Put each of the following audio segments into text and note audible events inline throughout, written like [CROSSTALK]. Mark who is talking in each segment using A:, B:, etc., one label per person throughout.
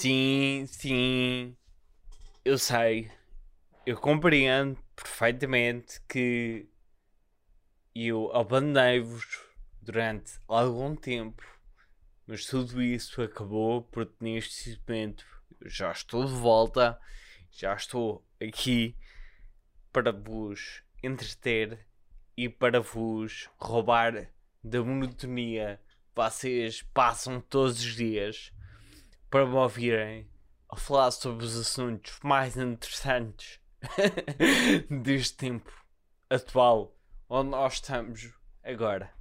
A: Sim, sim, eu sei, eu compreendo perfeitamente que eu abandonei-vos durante algum tempo, mas tudo isso acabou porque neste momento já estou de volta, já estou aqui para vos entreter e para vos roubar da monotonia que vocês passam todos os dias para me ouvirem a falar sobre os assuntos mais interessantes [LAUGHS] deste tempo atual onde nós estamos agora.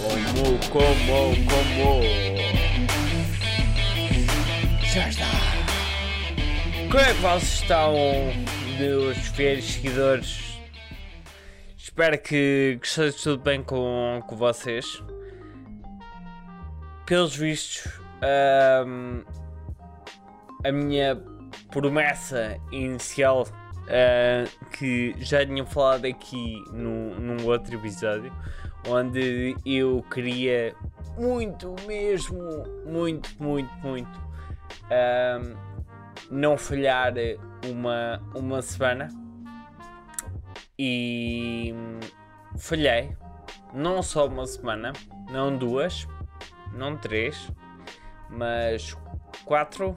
A: Como, como, como? Já está. Como é que vocês estão, meus fiéis seguidores? Espero que, esteja tudo bem com, com vocês. Pelos vistos, ahm, a minha promessa inicial ah, que já tinha falado aqui no, num outro episódio, onde eu queria muito mesmo, muito, muito, muito ahm, não falhar uma, uma semana. E falhei. Não só uma semana, não duas, não três, mas quatro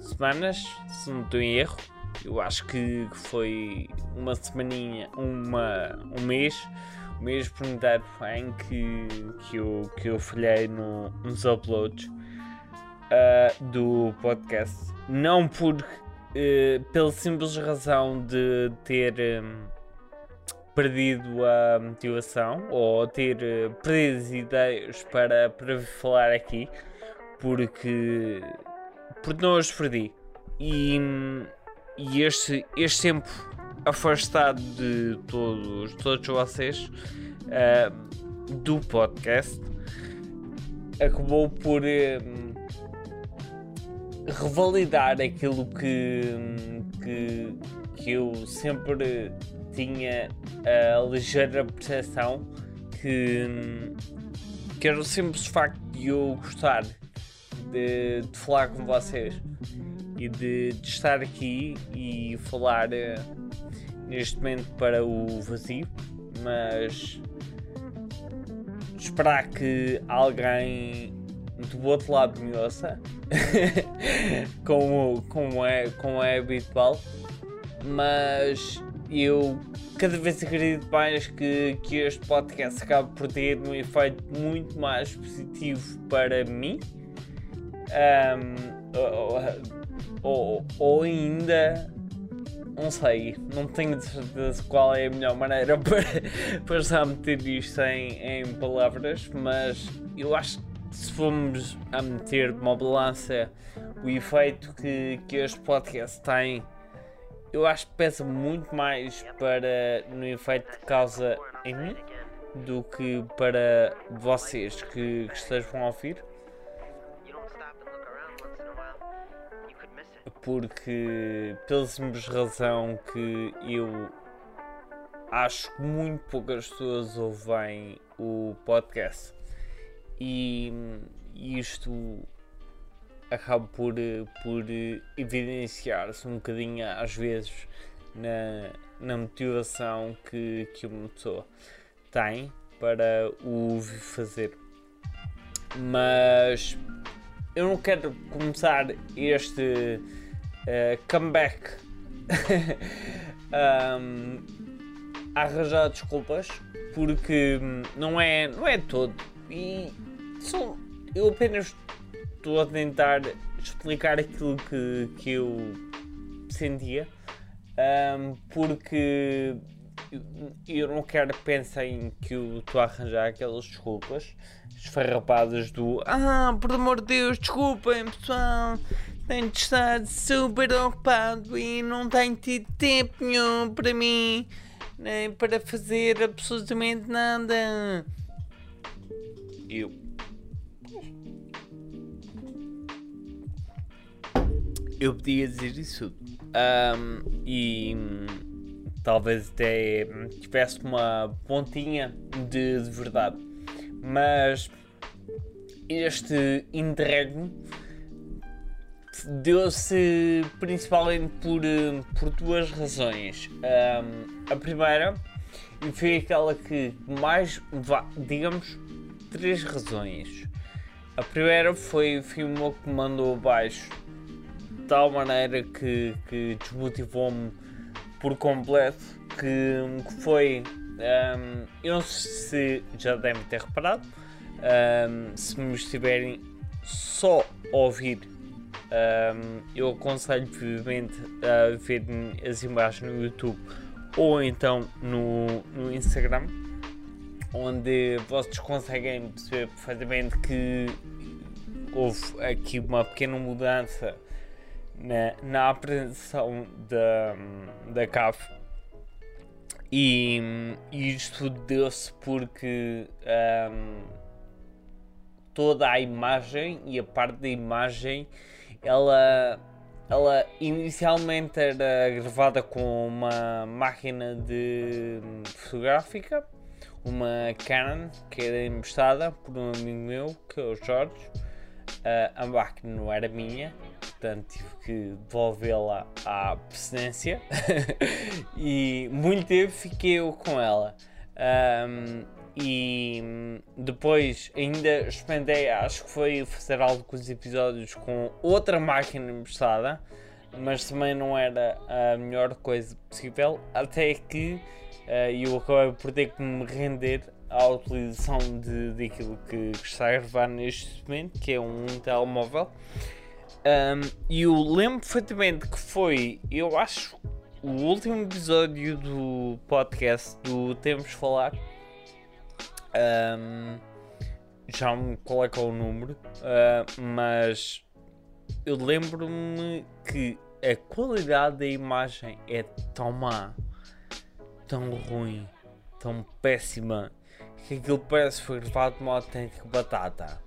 A: semanas, se não estou em erro. Eu acho que foi uma semaninha, uma, um mês, um mês por inteiro em que, que, eu, que eu falhei no, nos uploads ah, do podcast. Não por, eh, pela simples razão de ter hum, perdido a motivação ou ter eh, perdido as ideias para, para falar aqui, porque, porque não as perdi. E, e este, este tempo afastado de todos, todos vocês ah, do podcast acabou por hum, revalidar aquilo que, que, que eu sempre tinha a ligeira percepção que, que era o simples facto de eu gostar de, de falar com vocês e de, de estar aqui e falar eh, neste momento para o vazio, mas esperar que alguém do outro lado me ouça, [LAUGHS] como, como, é, como é habitual, mas eu cada vez acredito mais que, que este podcast acaba por ter um efeito muito mais positivo para mim. Um, ou, ou, ou ainda não sei, não tenho certeza qual é a melhor maneira [LAUGHS] para, para já meter isto em, em palavras, mas eu acho se formos a meter uma balança o efeito que, que este podcast tem, eu acho que pesa muito mais para no efeito que causa em mim do que para vocês que, que estejam a ouvir. porque pela simples razão que eu acho que muito poucas pessoas ouvem o podcast e isto acaba por, por evidenciar-se um bocadinho às vezes na, na motivação que, que uma pessoa tem para o fazer. Mas eu não quero começar este uh, comeback [LAUGHS] um, a arranjar desculpas porque não é, não é todo. E são, eu apenas estou a tentar explicar aquilo que, que eu sentia um, porque eu não quero que pensem que eu estou a arranjar aquelas desculpas esfarrapadas do Ah, por amor de Deus, desculpem pessoal, tenho estar super ocupado e não tenho tido tempo nenhum para mim, nem para fazer absolutamente nada. Eu. Eu podia dizer isso um, e talvez até tivesse uma pontinha de, de verdade, mas este interregno deu-se principalmente por, por duas razões. Um, a primeira foi aquela que mais, digamos, três razões. A primeira foi o filme que mandou abaixo tal maneira que, que desmotivou-me por completo. Que, que foi. Um, eu não sei se já devem ter reparado. Um, se me estiverem só a ouvir, um, eu aconselho vivamente a ver as imagens no YouTube ou então no, no Instagram, onde vocês conseguem perceber perfeitamente que houve aqui uma pequena mudança na, na apresentação da, da CAF. E, e isto deu-se porque um, toda a imagem e a parte da imagem ela ela inicialmente era gravada com uma máquina de fotográfica, uma Canon que era emprestada por um amigo meu, que é o Jorge. A máquina não era minha, portanto tive que devolvê-la à procedência [LAUGHS] e muito tempo fiquei eu com ela. Um, e depois ainda expandei, acho que foi fazer alguns episódios com outra máquina emprestada, mas também não era a melhor coisa possível, até que uh, eu acabei por ter que me render à utilização de, daquilo que, que está a gravar neste momento, que é um telemóvel. Um, e eu lembro perfeitamente que foi, eu acho, o último episódio do podcast do Temos Falar um, já me qual é é o número, uh, mas eu lembro-me que a qualidade da imagem é tão má, tão ruim, tão péssima, que aquilo parece foi gravado de uma autêntica batata.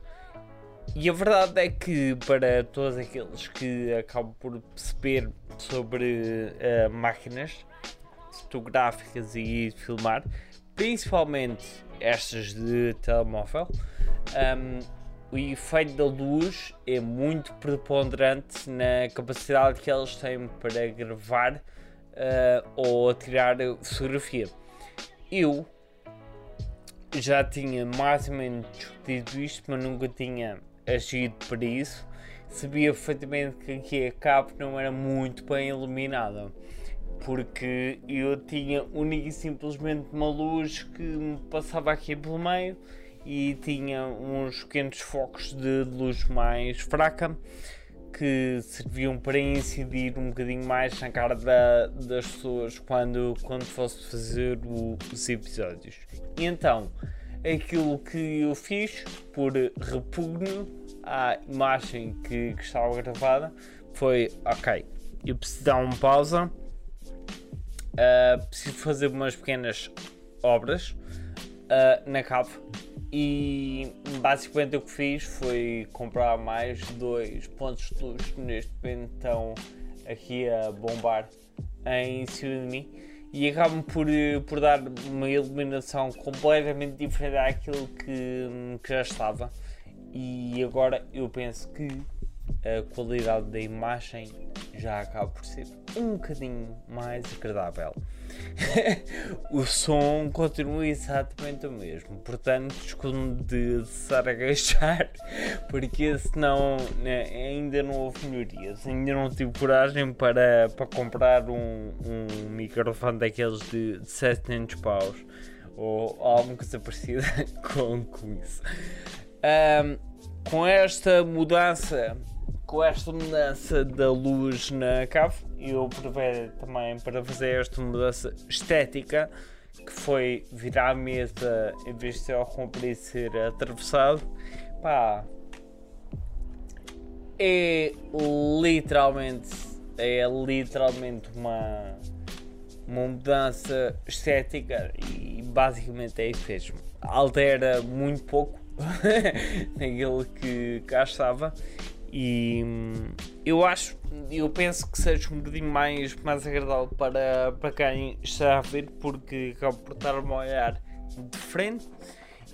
A: E a verdade é que para todos aqueles que acabam por perceber sobre uh, máquinas fotográficas e filmar, principalmente estas de telemóvel, um, o efeito da luz é muito preponderante na capacidade que eles têm para gravar uh, ou tirar fotografia. Eu já tinha mais ou menos discutido isto, mas nunca tinha agido para isso. Sabia perfeitamente que aqui a cabo não era muito bem iluminada porque eu tinha única e simplesmente uma luz que me passava aqui pelo meio e tinha uns pequenos focos de luz mais fraca que serviam para incidir um bocadinho mais na cara da, das pessoas quando, quando fosse fazer o, os episódios. E então, aquilo que eu fiz por repugno à imagem que, que estava gravada foi: ok, eu preciso dar uma pausa uh, preciso fazer umas pequenas obras uh, na cave e basicamente o que fiz foi comprar mais dois pontos de luz que neste momento estão aqui a bombar em cima de mim. E acabam por, por dar uma iluminação completamente diferente daquilo que, que já estava. E agora eu penso que a qualidade da imagem já acaba por ser um bocadinho mais agradável. [LAUGHS] o som continua exatamente o mesmo, portanto, escondo de gastar, [LAUGHS] porque senão né, ainda não houve melhorias. Ainda não tive coragem para, para comprar um, um microfone daqueles de, de 700 paus ou alguma coisa parecida [LAUGHS] com, com isso. Um, com esta mudança com esta mudança da luz na cave, eu prevei também para fazer esta mudança estética, que foi virar a mesa em vez de ser ao comprir ser atravessado, pá, é literalmente, é literalmente uma, uma mudança estética e basicamente é isso mesmo. Altera muito pouco [LAUGHS] naquilo que cá estava e hum, eu acho eu penso que seja um bocadinho mais, mais agradável para, para quem está a ver, porque acaba por estar-me a olhar de frente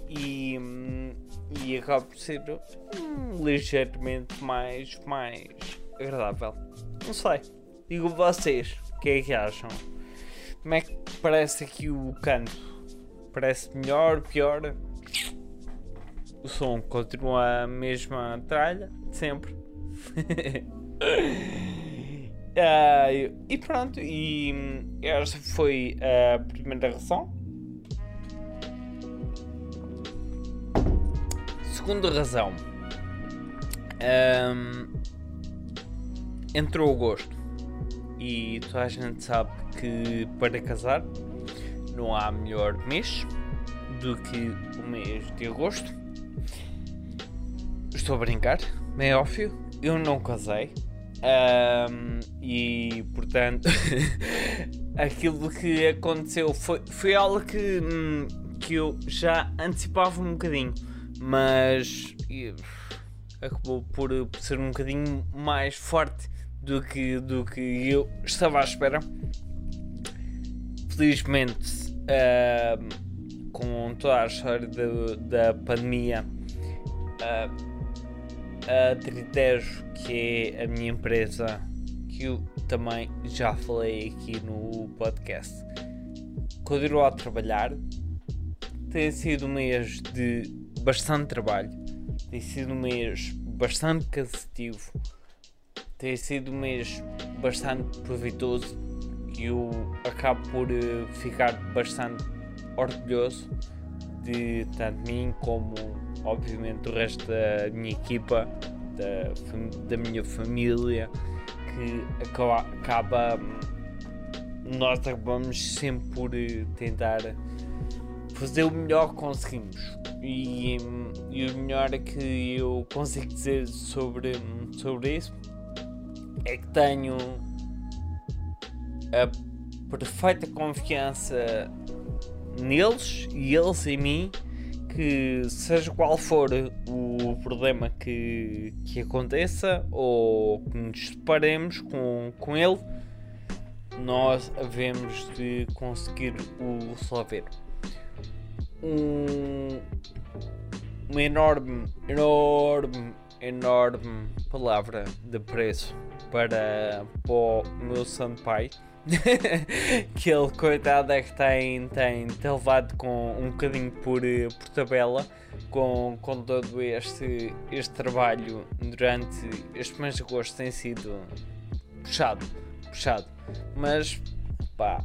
A: e, e acaba por ser hum, ligeiramente mais, mais agradável. Não sei. Digo vocês, o que é que acham? Como é que parece aqui o canto? Parece melhor, pior? O som continua a mesma tralha, sempre. [LAUGHS] uh, e pronto, e esta foi a primeira razão. Segunda razão. Um, entrou agosto e toda a gente sabe que para casar não há melhor mês do que o mês de agosto. Estou a brincar, é óbvio, eu não casei um, e portanto [LAUGHS] aquilo que aconteceu foi, foi algo que, hum, que eu já antecipava um bocadinho, mas acabou por, por ser um bocadinho mais forte do que, do que eu estava à espera. Felizmente, uh, com toda a história da, da pandemia, uh, a Tritejo, que é a minha empresa, que eu também já falei aqui no podcast, continuou a trabalhar. Tem sido um mês de bastante trabalho, tem sido um mês bastante cansativo. Tem sido um mês bastante proveitoso. E eu acabo por eh, ficar bastante orgulhoso de tanto mim como obviamente do resto da minha equipa, da, da minha família, que acaba, acaba nós acabamos sempre por eh, tentar fazer o melhor que conseguimos. E, e o melhor é que eu consigo dizer sobre, sobre isso é que tenho a perfeita confiança neles e eles em mim que seja qual for o problema que, que aconteça ou que nos deparemos com, com ele, nós havemos de conseguir o resolver. Um, uma enorme, enorme, enorme palavra de preço para, para o meu santo pai. [LAUGHS] que ele, coitado, é que tem, tem, tem levado com um bocadinho por, por tabela com, com todo este, este trabalho durante este mês de agosto tem sido puxado, puxado. Mas pá,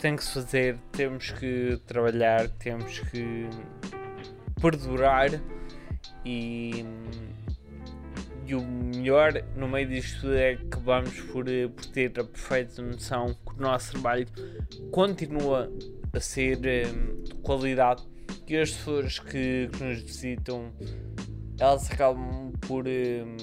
A: tem que se fazer, temos que trabalhar, temos que perdurar e e o melhor no meio disto é que vamos por, eh, por ter a perfeita noção que o nosso trabalho continua a ser um, de qualidade e as pessoas que, que, nos visitam elas acabam por um,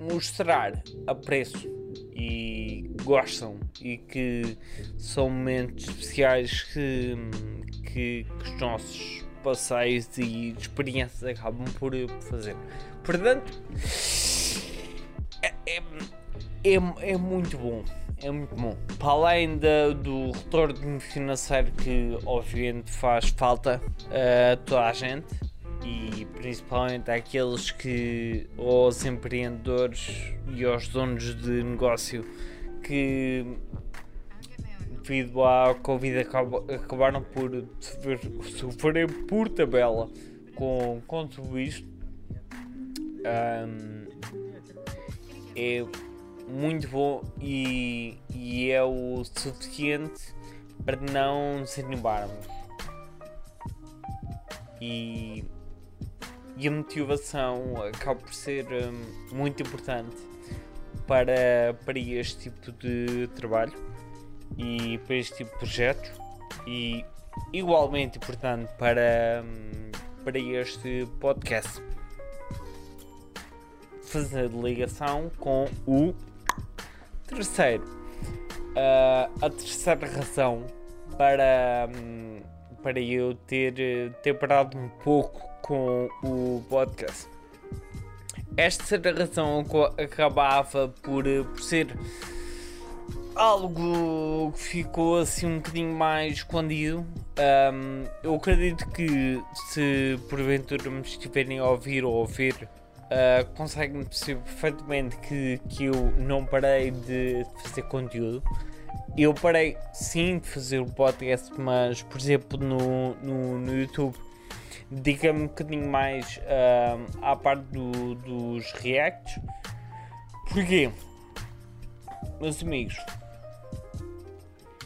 A: mostrar apreço e gostam e que são momentos especiais que, que, que os nossos passeios e experiências acabam por, por fazer. Portanto, é, é, é, é, muito bom. É muito bom. Para além do retorno financeiro que obviamente faz falta a toda a gente e principalmente àqueles que, aos empreendedores e aos donos de negócio que devido à Covid acabaram por sofrer por tabela com, com tudo isto um, é muito bom e, e é o suficiente para não desanimarmos. E, e a motivação acaba por ser um, muito importante para, para este tipo de trabalho e para este tipo de projeto e igualmente importante para, para este podcast fazer ligação com o terceiro. Uh, a terceira razão para, um, para eu ter, ter parado um pouco com o podcast esta ser a razão acabava por, por ser algo que ficou assim um bocadinho mais escondido. Um, eu acredito que se porventura me estiverem a ouvir ou a ouvir, uh, conseguem perceber perfeitamente que, que eu não parei de fazer conteúdo. Eu parei sim de fazer o podcast, mas por exemplo no, no, no YouTube dedica-me um bocadinho mais uh, à parte do, dos reacts. Porquê? Meus amigos,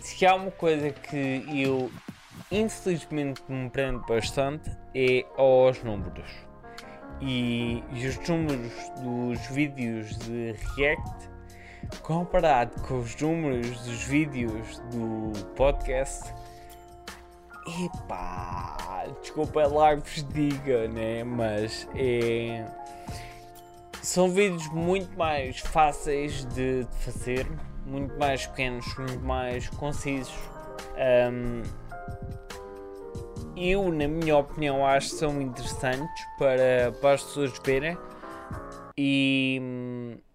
A: se há uma coisa que eu infelizmente me prendo bastante é aos números. E, e os números dos vídeos de React comparado com os números dos vídeos do podcast epá, desculpa lá que vos diga, né? Mas é. São vídeos muito mais fáceis de, de fazer, muito mais pequenos, muito mais concisos. Um, eu, na minha opinião, acho que são interessantes para, para as pessoas verem e,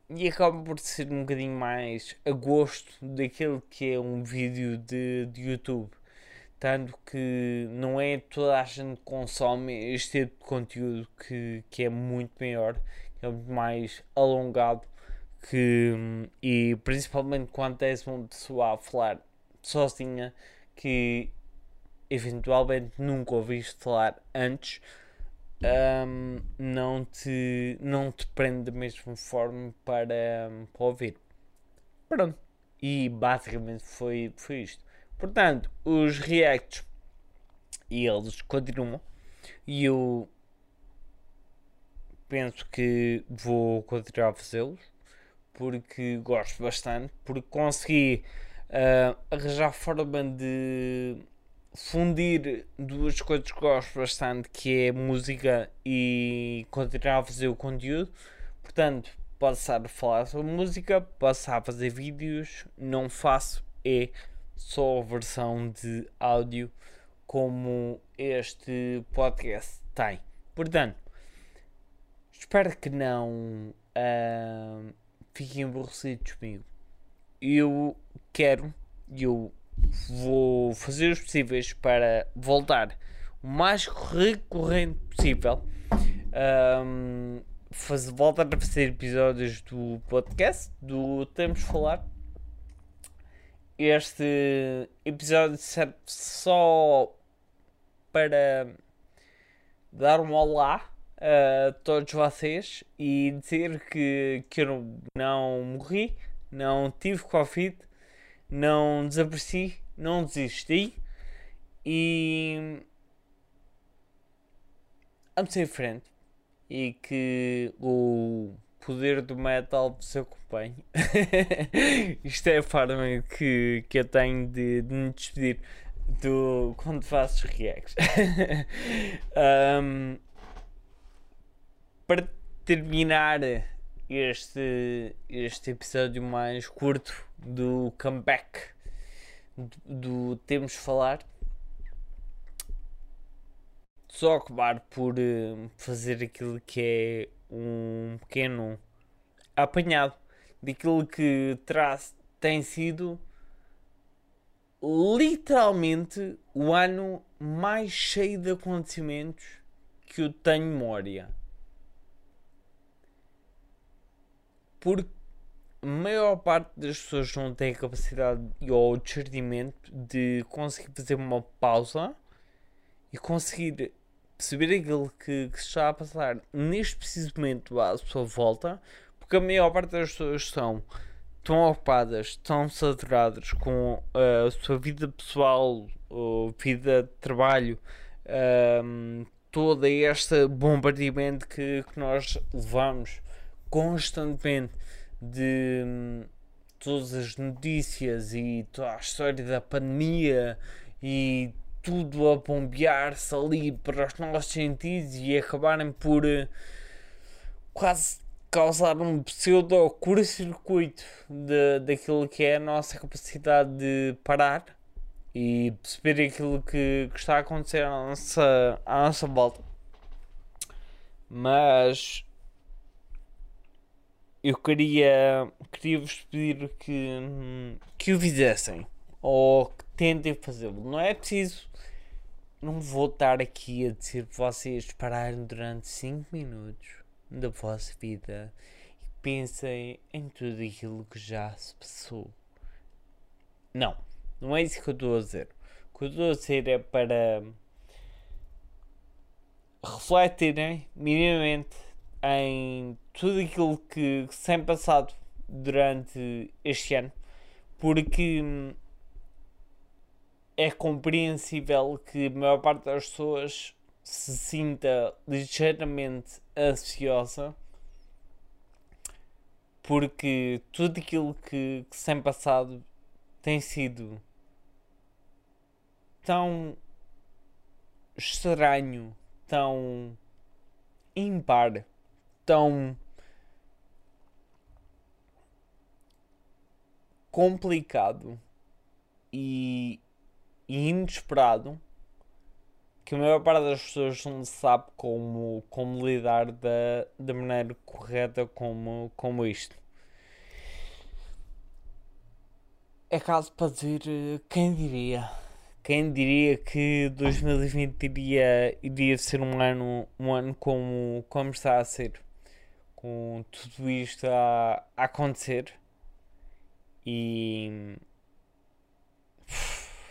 A: e acabam por ser um bocadinho mais a gosto daquilo que é um vídeo de, de YouTube. Tanto que não é toda a gente que consome este tipo de conteúdo que, que é muito maior, é muito mais alongado que, e principalmente quando és uma pessoa a falar sozinha que eventualmente nunca ouviste falar antes, um, não, te, não te prende da mesma forma para, para ouvir. Pronto. E basicamente foi, foi isto. Portanto, os reacts e eles continuam. E eu penso que vou continuar a fazê-los porque gosto bastante, porque consegui uh, arranjar forma de fundir duas coisas que gosto bastante, que é música e continuar a fazer o conteúdo. Portanto, posso estar a falar sobre música, posso estar a fazer vídeos, não faço é só a versão de áudio como este podcast tem. Portanto, espero que não uh, fiquem aborrecidos comigo. Eu quero, eu vou fazer os possíveis para voltar o mais recorrente possível. Um, faz, voltar a fazer episódios do podcast do Temos Falar. Este episódio serve só para dar um olá a todos vocês e dizer que, que eu não morri, não tive Covid, não desapareci, não desisti e vamos em frente e que o poder do metal vos acompanhe. [LAUGHS] Isto é a forma que, que eu tenho de, de me despedir do, quando faço reacts. [LAUGHS] um, para terminar este, este episódio mais curto do comeback do, do Temos Falar, só acabar por uh, fazer aquilo que é um pequeno apanhado daquilo que traz, tem sido literalmente o ano mais cheio de acontecimentos que eu tenho memória. porque a maior parte das pessoas não tem a capacidade ou discernimento de conseguir fazer uma pausa e conseguir perceber aquilo que, que, está a passar neste preciso momento à sua volta, porque a maior parte das pessoas estão tão ocupadas, tão saturadas com a sua vida pessoal, vida de trabalho, um, todo este bombardeamento que, que nós levamos constantemente de hum, todas as notícias e toda a história da pandemia e tudo a bombear-se ali para os nossos sentidos e acabarem por uh, quase causar um pseudo curto-circuito daquilo que é a nossa capacidade de parar e perceber aquilo que, que está a acontecer à nossa, à nossa volta. Mas eu queria, queria vos pedir que, que o fizessem ou que tentem fazê-lo. Não é preciso. Não vou estar aqui a dizer para vocês pararem durante 5 minutos da vossa vida e pensem em tudo aquilo que já se passou. Não, não é isso que eu estou a dizer. O que eu estou a dizer é para refletirem minimamente em tudo aquilo que se tem passado durante este ano, porque é compreensível que a maior parte das pessoas se sinta ligeiramente ansiosa porque tudo aquilo que, que se tem passado tem sido tão estranho, tão impar, tão complicado e, e inesperado que a maior parte das pessoas não sabe como, como lidar da, da maneira correta como, como isto. É caso para dizer eh, quem diria. Quem diria que 2020 iria, iria ser um ano, um ano como, como está a ser. Com tudo isto a, a acontecer. E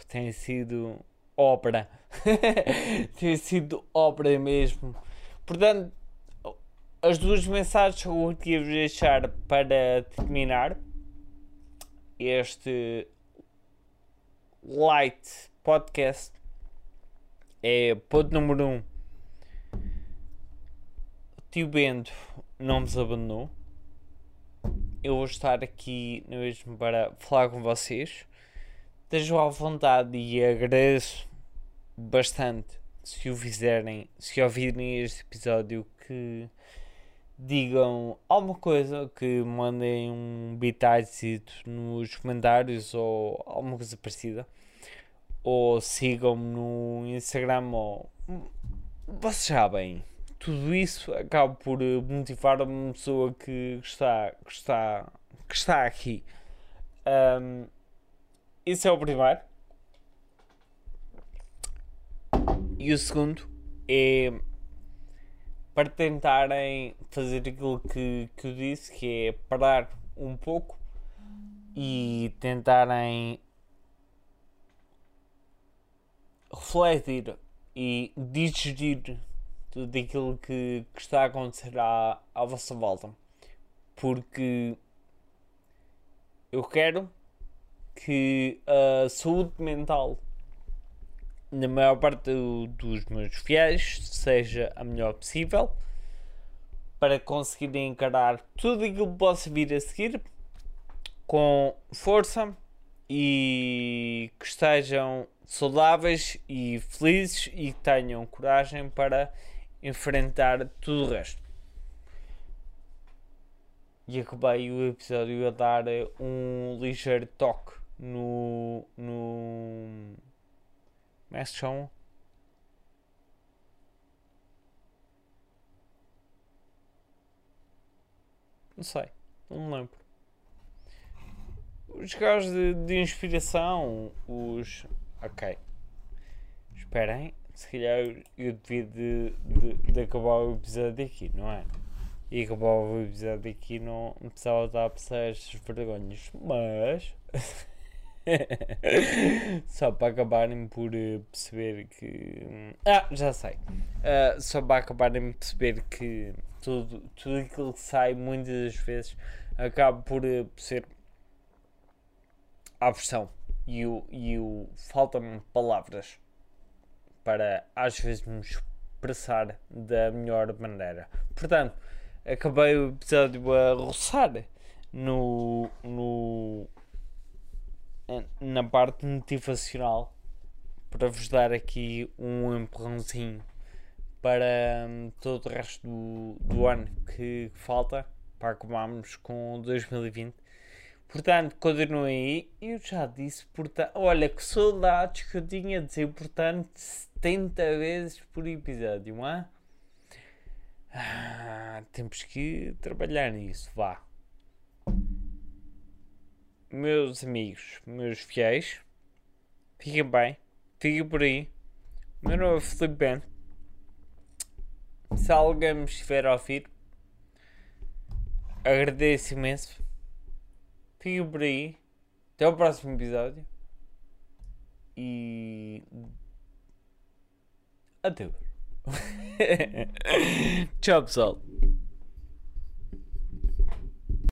A: tem sido obra. [LAUGHS] tem sido obra mesmo. Portanto, as duas mensagens que eu queria vos deixar para terminar este light podcast é ponto número 1. Um, Tio Bento não nos abandonou. Eu vou estar aqui mesmo para falar com vocês. Estejam à vontade e agradeço bastante se o fizerem, se ouvirem este episódio que digam alguma coisa, que mandem um bitite nos comentários ou alguma coisa parecida ou sigam-me no Instagram ou vocês sabem tudo isso acaba por motivar uma pessoa que está, que está, que está aqui. Um, é o primeiro. E o segundo é para tentarem fazer aquilo que, que eu disse, que é parar um pouco e tentarem refletir e digerir tudo aquilo que, que está a acontecer à, à vossa volta. Porque eu quero que a saúde mental na maior parte do, dos meus fiéis seja a melhor possível para conseguirem encarar tudo aquilo que possa vir a seguir com força e que estejam saudáveis e felizes e que tenham coragem para enfrentar tudo o resto. E acabei o episódio a dar um ligeiro toque no. no. Como é que se chama? Não sei, não me lembro. Os gajos de, de inspiração, os Ok. Esperem, se calhar eu devia de, de, de, acabar o episódio aqui, não é? E acabar o episódio aqui não, precisava dar para estas vergonhas, mas. [LAUGHS] só para acabarem por eh, perceber que. Ah, já sei. Uh, só para acabarem por perceber que tudo, tudo aquilo que sai muitas das vezes acaba por uh, ser a versão e o, e o faltam-me palavras para às vezes me expressar da melhor maneira. Portanto, acabei o episódio a roçar no, no na parte motivacional para vos dar aqui um empurrãozinho para um, todo o resto do, do ano que falta para acabarmos com 2020 Portanto, continuem aí. Eu já disse, portanto, olha que saudades que eu tinha de ser, portanto, 70 vezes por episódio, não é? Ah, temos que trabalhar nisso, vá. Meus amigos, meus fiéis, fiquem bem, fiquem por aí. Meu nome é Felipe Bento. Se alguém me estiver a ouvir, agradeço imenso Fiquem por aí. Até o próximo episódio. E. Até. [LAUGHS] Tchau, pessoal.